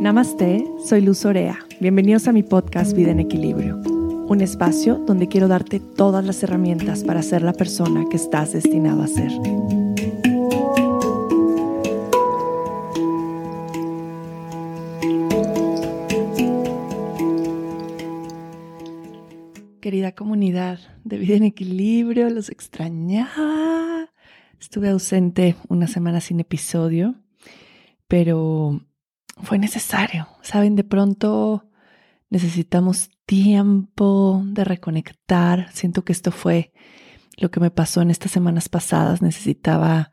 Namaste, soy Luz Orea. Bienvenidos a mi podcast Vida en Equilibrio, un espacio donde quiero darte todas las herramientas para ser la persona que estás destinado a ser. Querida comunidad de Vida en Equilibrio, los extrañaba. Estuve ausente una semana sin episodio, pero fue necesario. Saben, de pronto necesitamos tiempo de reconectar. Siento que esto fue lo que me pasó en estas semanas pasadas. Necesitaba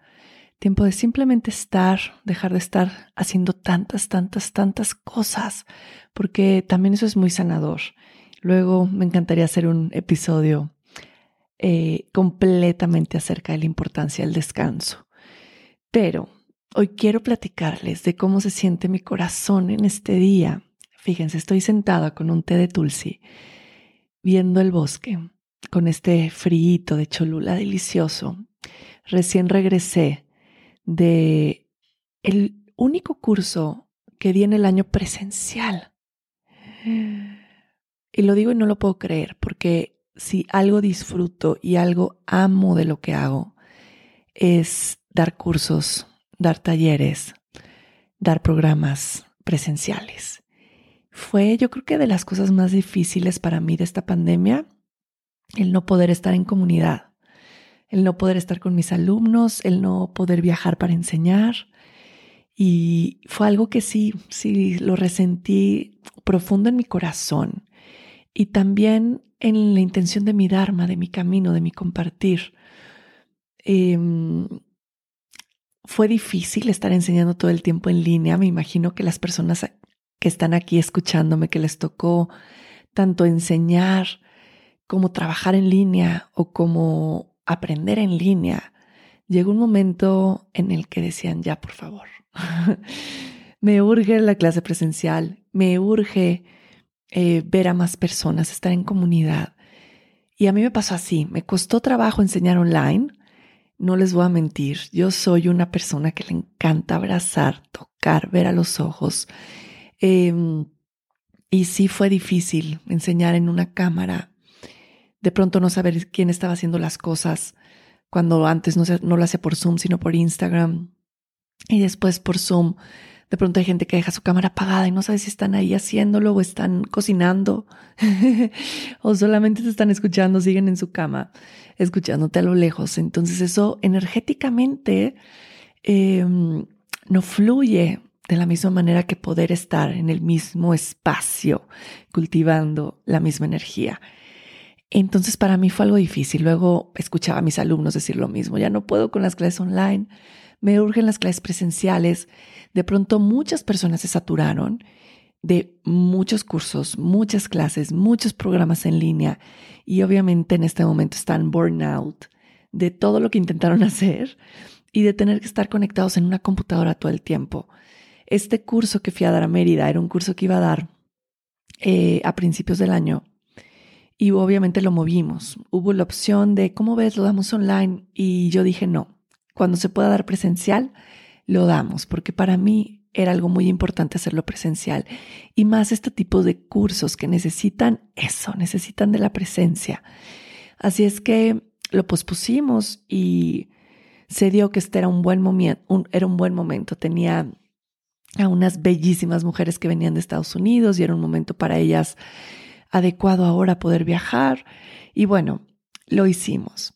tiempo de simplemente estar, dejar de estar haciendo tantas, tantas, tantas cosas, porque también eso es muy sanador. Luego me encantaría hacer un episodio eh, completamente acerca de la importancia del descanso. Pero Hoy quiero platicarles de cómo se siente mi corazón en este día. Fíjense, estoy sentada con un té de tulsi, viendo el bosque, con este frío de Cholula delicioso. Recién regresé de el único curso que di en el año presencial. Y lo digo y no lo puedo creer, porque si algo disfruto y algo amo de lo que hago, es dar cursos dar talleres, dar programas presenciales. Fue yo creo que de las cosas más difíciles para mí de esta pandemia, el no poder estar en comunidad, el no poder estar con mis alumnos, el no poder viajar para enseñar. Y fue algo que sí, sí lo resentí profundo en mi corazón y también en la intención de mi Dharma, de mi camino, de mi compartir. Em, fue difícil estar enseñando todo el tiempo en línea. Me imagino que las personas que están aquí escuchándome, que les tocó tanto enseñar como trabajar en línea o como aprender en línea, llegó un momento en el que decían, ya, por favor, me urge la clase presencial, me urge eh, ver a más personas, estar en comunidad. Y a mí me pasó así, me costó trabajo enseñar online no les voy a mentir, yo soy una persona que le encanta abrazar, tocar, ver a los ojos. Em, y sí fue difícil enseñar en una cámara, de pronto no saber quién estaba haciendo las cosas, cuando antes no, no lo hacía por Zoom, sino por Instagram, y después por Zoom de pronto hay gente que deja su cámara apagada y no sabe si están ahí haciéndolo o están cocinando o solamente se están escuchando, siguen en su cama, escuchándote a lo lejos. Entonces eso energéticamente em, no fluye de la misma manera que poder estar en el mismo espacio, cultivando la misma energía. Entonces para mí fue algo difícil. Luego escuchaba a mis alumnos decir lo mismo. Ya no puedo con las clases online, me urgen las clases presenciales de pronto muchas personas se saturaron de muchos cursos, muchas clases, muchos programas en línea y obviamente en este momento están burnout de todo lo que intentaron hacer y de tener que estar conectados en una computadora todo el tiempo. Este curso que fui a dar a Mérida era un curso que iba a dar eh, a principios del año y obviamente lo movimos. Hubo la opción de, ¿cómo ves? Lo damos online y yo dije no. Cuando se pueda dar presencial, lo damos, porque para mí era algo muy importante hacerlo presencial y más este tipo de cursos que necesitan eso, necesitan de la presencia. Así es que lo pospusimos y se dio que este era un buen momento, era un buen momento. Tenía a unas bellísimas mujeres que venían de Estados Unidos y era un momento para ellas adecuado ahora poder viajar. Y bueno, lo hicimos.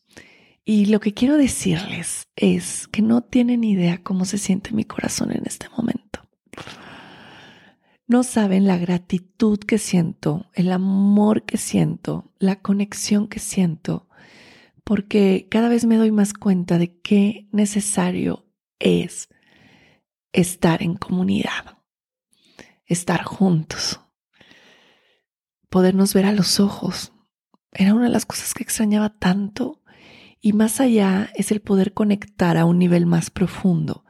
Y lo que quiero decirles es que no tienen idea cómo se siente mi corazón en este momento. No saben la gratitud que siento, el amor que siento, la conexión que siento, porque cada vez me doy más cuenta de qué necesario es estar en comunidad, estar juntos, podernos ver a los ojos. Era una de las cosas que extrañaba tanto y más allá es el poder conectar a un nivel más profundo.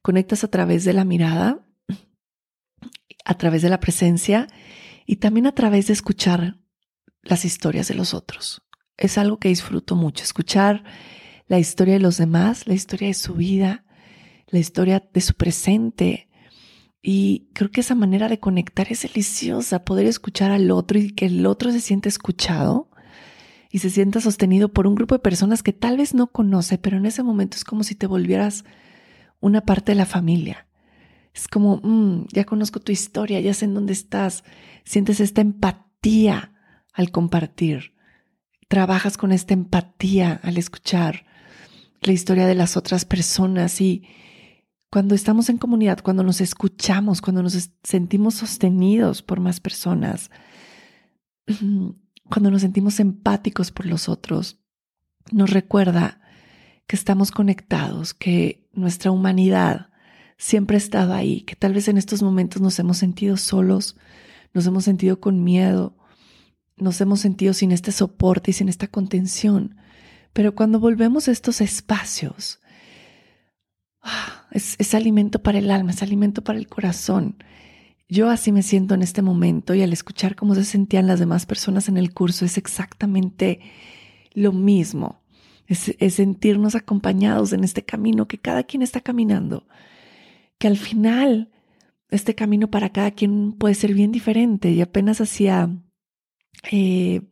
Conectas a través de la mirada, a través de la presencia y también a través de escuchar las historias de los otros. Es algo que disfruto mucho, escuchar la historia de los demás, la historia de su vida, la historia de su presente. Y creo que esa manera de conectar es deliciosa, poder escuchar al otro y que el otro se siente escuchado y se sienta sostenido por un grupo de personas que tal vez no conoce, pero en ese momento es como si te volvieras una parte de la familia. Es como, mm, ya conozco tu historia, ya sé en dónde estás, sientes esta empatía al compartir, trabajas con esta empatía al escuchar la historia de las otras personas y cuando estamos en comunidad, cuando nos escuchamos, cuando nos sentimos sostenidos por más personas, cuando nos sentimos empáticos por los otros, nos recuerda que estamos conectados, que nuestra humanidad siempre ha estado ahí, que tal vez en estos momentos nos hemos sentido solos, nos hemos sentido con miedo, nos hemos sentido sin este soporte y sin esta contención. Pero cuando volvemos a estos espacios, ah, es, es, alimento para el alma, es alimento para el corazón. Yo así me siento en este momento y al escuchar cómo se sentían las demás personas en el curso es exactamente lo mismo. Es, sentirnos acompañados en este camino que cada quien está caminando. Que al final este camino para cada quien puede ser bien diferente y apenas hacía eh,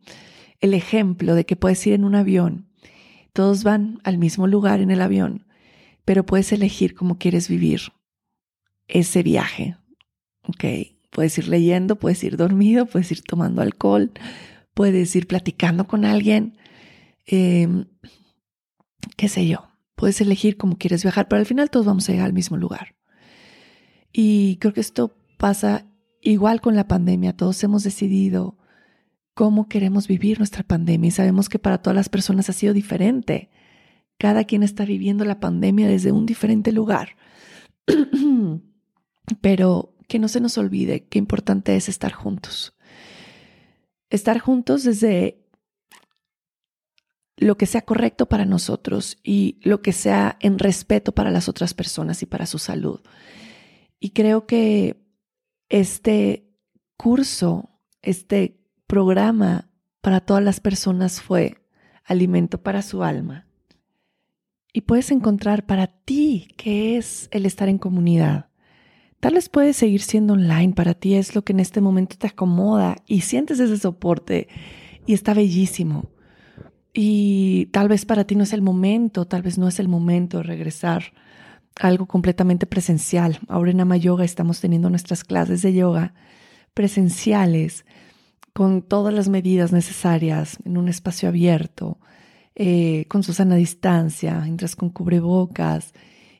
el ejemplo de que puedes ir en un avión, todos van al mismo lugar en el avión, pero puedes elegir cómo quieres vivir ese viaje. Ok, puedes ir leyendo, puedes ir dormido, puedes ir tomando alcohol, puedes ir platicando con alguien, em, qué sé yo. Puedes elegir cómo quieres viajar, pero al final todos vamos a llegar al mismo lugar. Y creo que esto pasa igual con la pandemia. Todos hemos decidido cómo queremos vivir nuestra pandemia y sabemos que para todas las personas ha sido diferente. Cada quien está viviendo la pandemia desde un diferente lugar. Pero que no se nos olvide qué importante es estar juntos. Estar juntos desde lo que sea correcto para nosotros y lo que sea en respeto para las otras personas y para su salud. Y creo que este curso, este programa para todas las personas fue alimento para su alma. Y puedes encontrar para ti qué es el estar en comunidad. Tal vez puede seguir siendo online, para ti es lo que en este momento te acomoda y sientes ese soporte y está bellísimo. Y tal vez para ti no es el momento, tal vez no es el momento de regresar algo completamente presencial. Ahora en Ama Yoga estamos teniendo nuestras clases de yoga presenciales con todas las medidas necesarias en un espacio abierto, eh, con su sana distancia, entras con cubrebocas.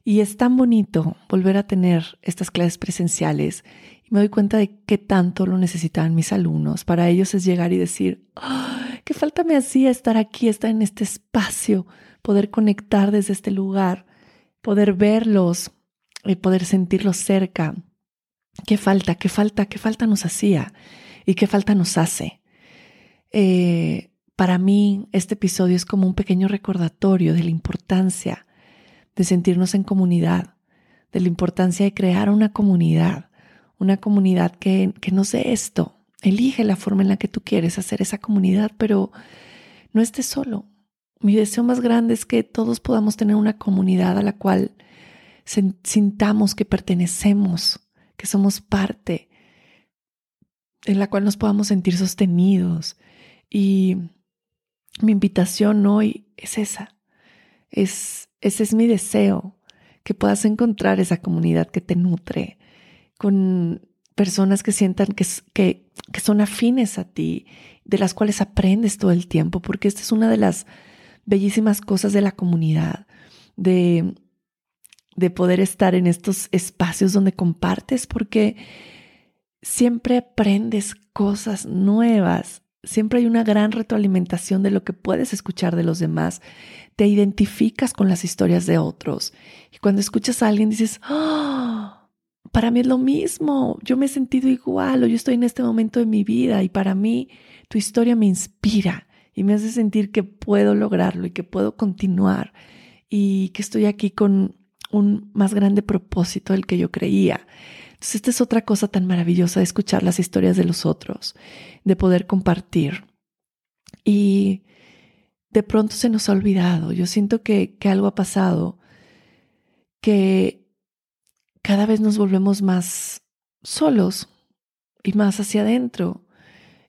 Y es tan bonito volver a tener estas clases presenciales y me doy cuenta de qué tanto lo necesitaban mis alumnos. Para ellos es llegar y decir, qué falta me hacía estar aquí, estar en este espacio, poder conectar desde este lugar poder verlos y poder sentirlos cerca. ¿Qué falta? ¿Qué falta? ¿Qué falta nos hacía? ¿Y qué falta nos hace? Eh, para mí, este episodio es como un pequeño recordatorio de la importancia de sentirnos en comunidad, de la importancia de crear una comunidad, una comunidad que, que no sé esto. Elige la forma en la que tú quieres hacer esa comunidad, pero no estés solo, mi deseo más grande es que todos podamos tener una comunidad a la cual sintamos que pertenecemos, que somos parte, en la cual nos podamos sentir sostenidos. Y mi invitación hoy es esa. Es, ese es mi deseo, que puedas encontrar esa comunidad que te nutre, con personas que sientan que, que, que son afines a ti, de las cuales aprendes todo el tiempo, porque esta es una de las bellísimas cosas de la comunidad, de, de poder estar en estos espacios donde compartes, porque siempre aprendes cosas nuevas, siempre hay una gran retroalimentación de lo que puedes escuchar de los demás, te identificas con las historias de otros y cuando escuchas a alguien dices, oh, para mí es lo mismo, yo me he sentido igual o yo estoy en este momento de mi vida y para mí tu historia me inspira y me hace sentir que puedo lograrlo y que puedo continuar y que estoy aquí con un más grande propósito del que yo creía. Entonces, esta es otra cosa tan maravillosa de escuchar las historias de los otros, de poder compartir. Y de pronto se nos ha olvidado. Yo siento que, que algo ha pasado, que cada vez nos volvemos más solos y más hacia adentro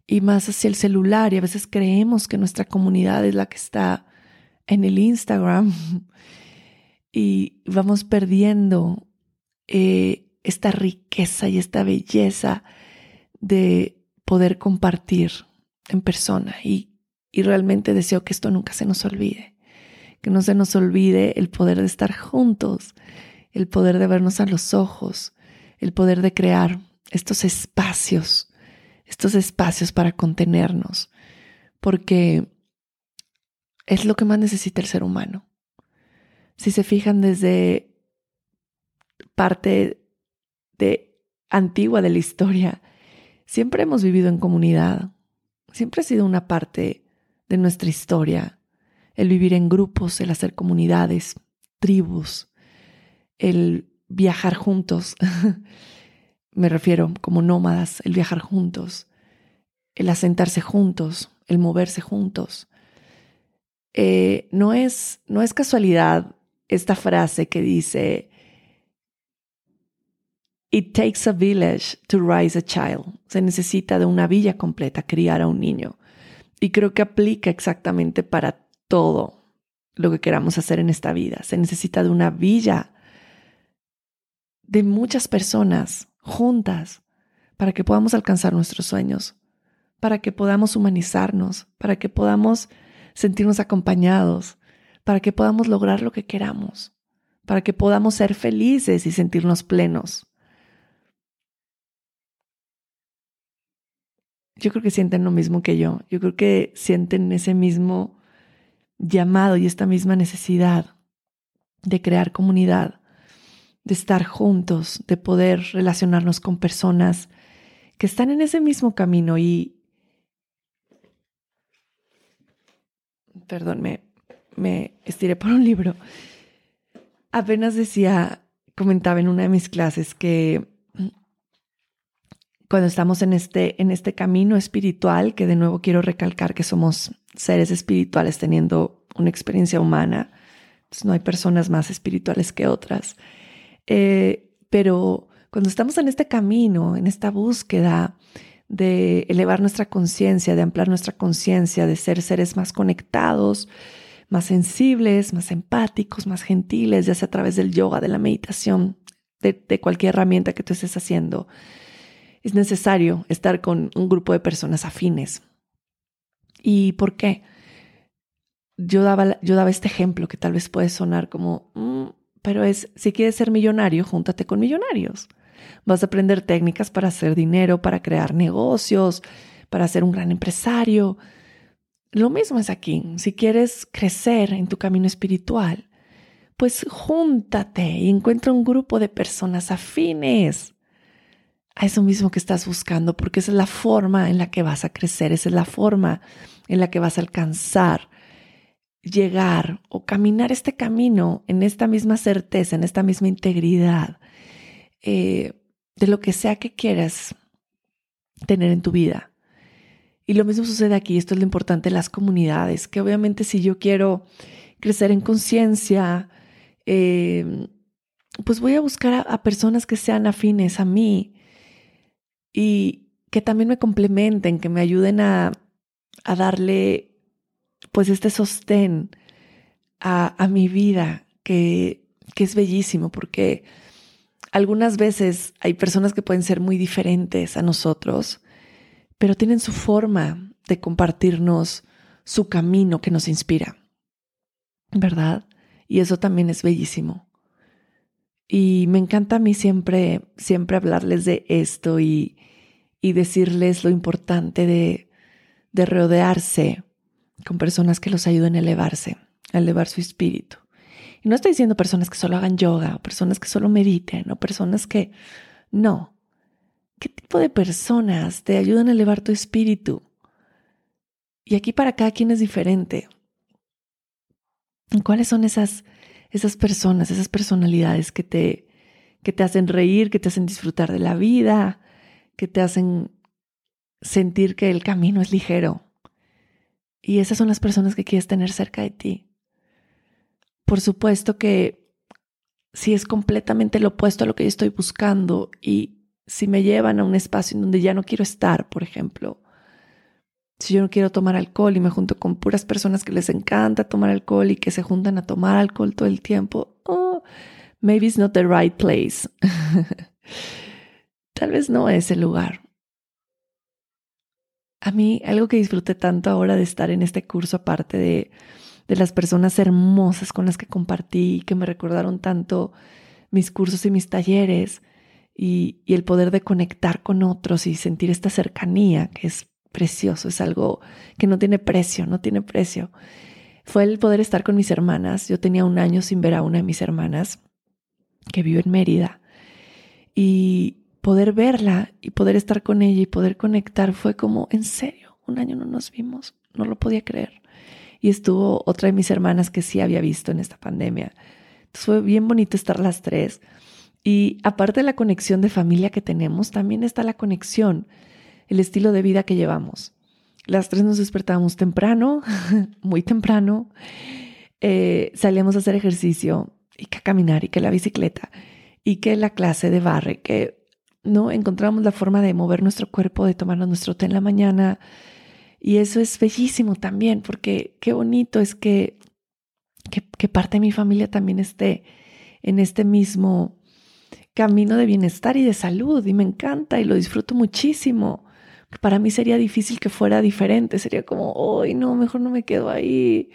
y más hacia el celular y a veces creemos que nuestra comunidad es la que está en el Instagram y vamos perdiendo eh, esta riqueza y esta belleza de poder compartir en persona y, y realmente deseo que esto nunca se nos olvide, que no se nos olvide el poder de estar juntos, el poder de vernos a los ojos, el poder de crear estos espacios, estos espacios para contenernos, porque es lo que más necesita el ser humano. Si se fijan desde parte de antigua de la historia, siempre hemos vivido en comunidad. Siempre ha sido una parte de nuestra historia el vivir en grupos, el hacer comunidades, tribus, el viajar juntos. Me refiero como nómadas, el viajar juntos, el asentarse juntos, el moverse juntos. Eh, no, es, no es casualidad esta frase que dice, It takes a village to raise a child. Se necesita de una villa completa criar a un niño. Y creo que aplica exactamente para todo lo que queramos hacer en esta vida. Se necesita de una villa de muchas personas juntas para que podamos alcanzar nuestros sueños, para que podamos humanizarnos, para que podamos sentirnos acompañados, para que podamos lograr lo que queramos, para que podamos ser felices y sentirnos plenos. Yo creo que sienten lo mismo que yo. Yo creo que sienten ese mismo llamado y esta misma necesidad de crear comunidad, de estar juntos, de poder relacionarnos con personas que están en ese mismo camino y, perdón, me, estiré por un libro. Apenas decía, comentaba en una de mis clases que cuando estamos en este, en este camino espiritual, que de nuevo quiero recalcar que somos seres espirituales teniendo una experiencia humana, no hay personas más espirituales que otras, eh, pero cuando estamos en este camino, en esta búsqueda de elevar nuestra conciencia, de ampliar nuestra conciencia, de ser seres más conectados, más sensibles, más empáticos, más gentiles, ya sea a través del yoga, de la meditación, de cualquier herramienta que tú estés haciendo, es necesario estar con un grupo de personas afines. ¿Y por qué? Yo daba, yo daba este ejemplo que tal vez puede sonar como, mm, pero es, si quieres ser millonario, júntate con millonarios. Vas a aprender técnicas para hacer dinero, para crear negocios, para ser un gran empresario. Lo mismo es aquí. Si quieres crecer en tu camino espiritual, pues júntate y encuentra un grupo de personas afines a eso mismo que estás buscando, porque esa es la forma en la que vas a crecer, esa es la forma en la que vas a alcanzar, llegar o caminar este camino en esta misma certeza, en esta misma integridad, eh, de lo que sea que quieras tener en tu vida. Y lo mismo sucede aquí, esto es lo importante las comunidades, que obviamente si yo quiero crecer en conciencia, em, pues voy a buscar a, personas que sean afines a mí y que también me complementen, que me ayuden a, a darle pues este sostén a, a mi vida, que, que es bellísimo, porque algunas veces hay personas que pueden ser muy diferentes a nosotros, pero tienen su forma de compartirnos su camino que nos inspira, ¿verdad? Y eso también es bellísimo. Y me encanta a mí siempre, siempre hablarles de esto y, y decirles lo importante de, de rodearse con personas que los ayuden a elevarse, a elevar su espíritu. Y no estoy diciendo personas que solo hagan yoga, o personas que solo mediten, o personas que... No. ¿Qué tipo de personas te ayudan a elevar tu espíritu? Y aquí para cada quien es diferente. ¿Cuáles son esas, esas personas, esas personalidades que te, que te hacen reír, que te hacen disfrutar de la vida, que te hacen sentir que el camino es ligero? Y esas son las personas que quieres tener cerca de ti. Por supuesto que si es completamente lo opuesto a lo que yo estoy buscando y si me llevan a un espacio en donde ya no quiero estar, por ejemplo, si yo no quiero tomar alcohol y me junto con puras personas que les encanta tomar alcohol y que se juntan a tomar alcohol todo el tiempo, oh, maybe it's not the right place. Tal vez no es el lugar. A mí, algo que disfruté tanto ahora de estar en este curso, aparte de, de las personas hermosas con las que compartí, que me recordaron tanto mis cursos y mis talleres, y, y el poder de conectar con otros y sentir esta cercanía, que es precioso, es algo que no tiene precio, no tiene precio. Fue el poder estar con mis hermanas. Yo tenía un año sin ver a una de mis hermanas que vive en Mérida y poder verla y poder estar con ella y poder conectar fue como, en serio, un año no nos vimos, no lo podía creer. Y estuvo otra de mis hermanas que sí había visto en esta pandemia. Entonces fue bien bonito estar las tres. Y aparte de la conexión de familia que tenemos, también está la conexión el estilo de vida que llevamos. Las tres nos despertábamos temprano, muy temprano, eh, salíamos a hacer ejercicio y que a caminar y que la bicicleta y que la clase de barre, que no encontramos la forma de mover nuestro cuerpo, de tomarnos nuestro té en la mañana. Y eso es bellísimo también, porque qué bonito es que, que, que parte de mi familia también esté en este mismo camino de bienestar y de salud. Y me encanta y lo disfruto muchísimo para mí sería difícil que fuera diferente, sería como, hoy no, mejor no me quedo ahí.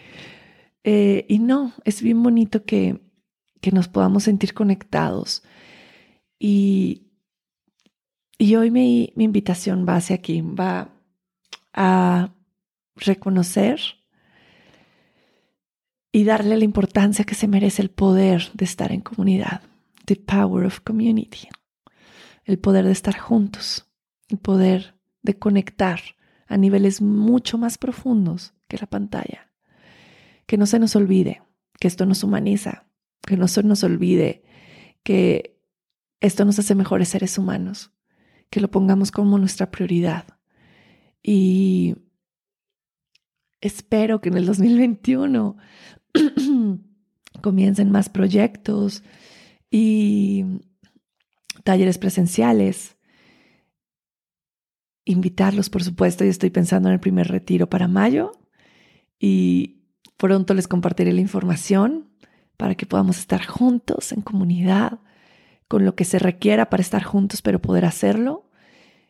Eh, y no, es bien bonito que, que nos podamos sentir conectados. Y, y hoy mi, mi invitación va hacia aquí, va a reconocer y darle la importancia que se merece el poder de estar en comunidad, the power of community, el poder de estar juntos, el poder de conectar a niveles mucho más profundos que la pantalla. Que no se nos olvide que esto nos humaniza, que no se nos olvide que esto nos hace mejores seres humanos, que lo pongamos como nuestra prioridad. Y espero que en el 2021 comiencen más proyectos y talleres presenciales invitarlos, por supuesto, y estoy pensando en el primer retiro para mayo y pronto les compartiré la información para que podamos estar juntos en comunidad, con lo que se requiera para estar juntos, pero poder hacerlo.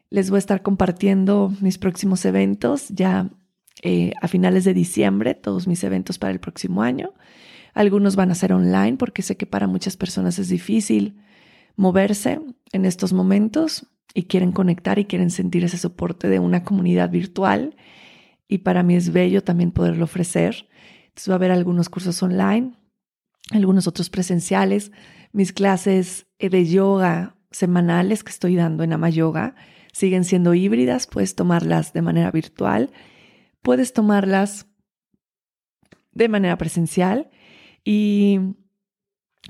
Les voy a estar compartiendo mis próximos eventos ya eh, a finales de diciembre, todos mis eventos para el próximo año. Algunos van a ser online porque sé que para muchas personas es difícil moverse en estos momentos y quieren conectar y quieren sentir ese soporte de una comunidad virtual. Y para mí es bello también poderlo ofrecer. Entonces va a haber algunos cursos online, algunos otros presenciales, mis clases de yoga semanales que estoy dando en Ama Yoga siguen siendo híbridas, puedes tomarlas de manera virtual, puedes tomarlas de manera presencial y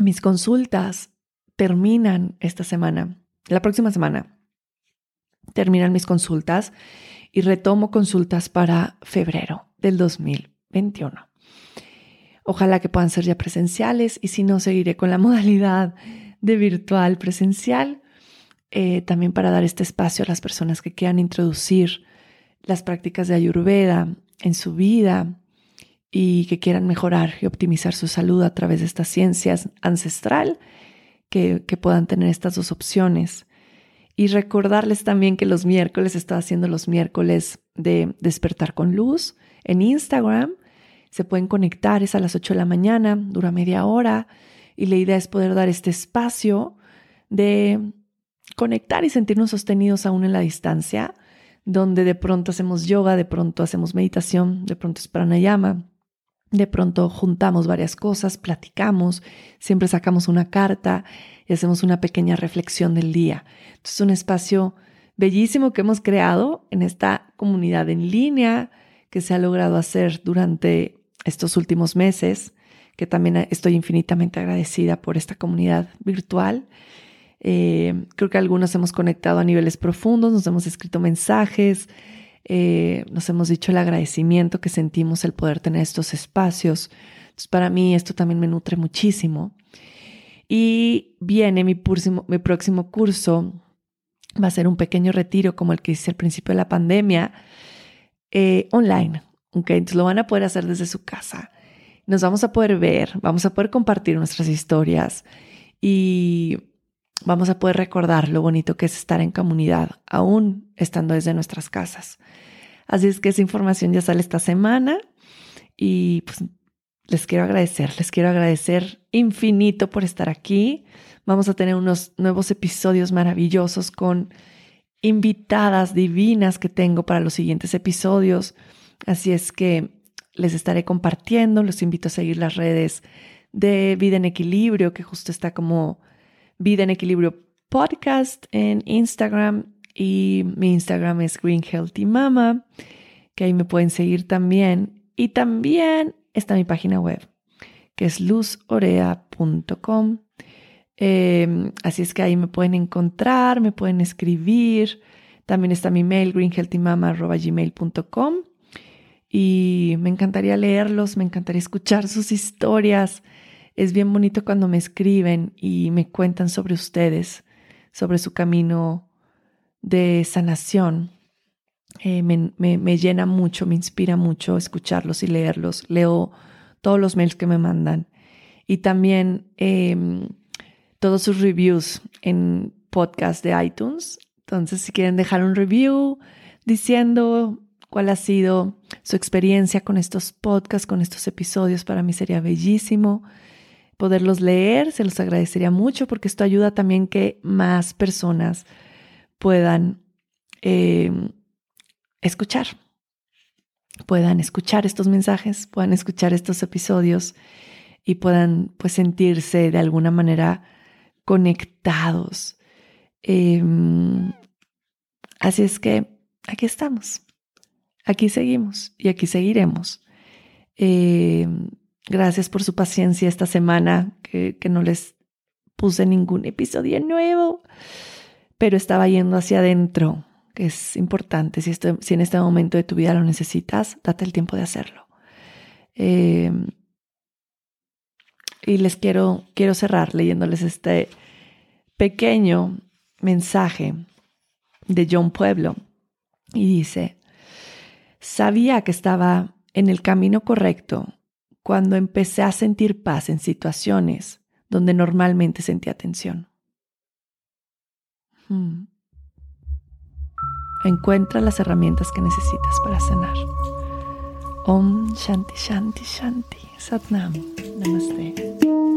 mis consultas terminan esta semana, la próxima semana terminan mis consultas y retomo consultas para febrero del 2021. Ojalá que puedan ser ya presenciales y si no, seguiré con la modalidad de virtual presencial, eh, también para dar este espacio a las personas que quieran introducir las prácticas de Ayurveda en su vida y que quieran mejorar y optimizar su salud a través de estas ciencias ancestral, que, que puedan tener estas dos opciones y recordarles también que los miércoles estoy haciendo los miércoles de despertar con luz en Instagram. Se pueden conectar, es a las 8 de la mañana, dura media hora y la idea es poder dar este espacio de conectar y sentirnos sostenidos aún en la distancia, donde de pronto hacemos yoga, de pronto hacemos meditación, de pronto es pranayama, de pronto juntamos varias cosas, platicamos, siempre sacamos una carta y hacemos una pequeña reflexión del día. Es un espacio bellísimo que hemos creado en esta comunidad en línea que se ha logrado hacer durante estos últimos meses, que también estoy infinitamente agradecida por esta comunidad virtual. Eh, creo que algunos hemos conectado a niveles profundos, nos hemos escrito mensajes, eh, nos hemos dicho el agradecimiento que sentimos el poder tener estos espacios. Entonces, para mí esto también me nutre muchísimo. Y viene mi, próximo, mi próximo curso Va a ser un pequeño retiro como el que hice al principio de la pandemia, eh, online. Okay, entonces lo van a poder hacer desde su casa. Nos vamos a poder ver, vamos a poder compartir nuestras historias y vamos a poder recordar lo bonito que es estar en comunidad, aún estando desde nuestras casas. Así es que esa información ya sale esta semana y pues les quiero agradecer, les quiero agradecer infinito por estar aquí. Vamos a tener unos nuevos episodios maravillosos con invitadas divinas que tengo para los siguientes episodios. Así es que les estaré compartiendo, los invito a seguir las redes de Vida en Equilibrio, que justo está como Vida en Equilibrio Podcast en Instagram y mi Instagram es Green Healthy Mama, que ahí me pueden seguir también. Y también está mi página web, que es luzorea.com. Em, así es que ahí me pueden encontrar, me pueden escribir. También está mi mail, greenhealthymama.gmail.com. Y me encantaría leerlos, me encantaría escuchar sus historias. Es bien bonito cuando me escriben y me cuentan sobre ustedes, sobre su camino de sanación. Eh, me, llena mucho, me inspira mucho escucharlos y leerlos. Leo todos los mails que me mandan y también em, todos sus reviews en podcast de iTunes. Entonces, si quieren dejar un review diciendo cuál ha sido su experiencia con estos podcasts, con estos episodios, para mí sería bellísimo poderlos leer. Se los agradecería mucho porque esto ayuda también que más personas puedan em, escuchar, puedan escuchar estos mensajes, puedan escuchar estos episodios y puedan pues sentirse de alguna manera conectados. Em, así es que aquí estamos, aquí seguimos y aquí seguiremos. Em, gracias por su paciencia esta semana que, que no les puse ningún episodio nuevo, pero estaba yendo hacia adentro es importante. Si, si en este momento de tu vida lo necesitas, date el tiempo de hacerlo. Em, y les quiero, quiero cerrar leyéndoles este pequeño mensaje de John Pueblo. Y dice, sabía que estaba en el camino correcto cuando empecé a sentir paz en situaciones donde normalmente sentía tensión. Hmm. Encuentra las herramientas que necesitas para sanar. Om Shanti Shanti Shanti Satnam. Namaste.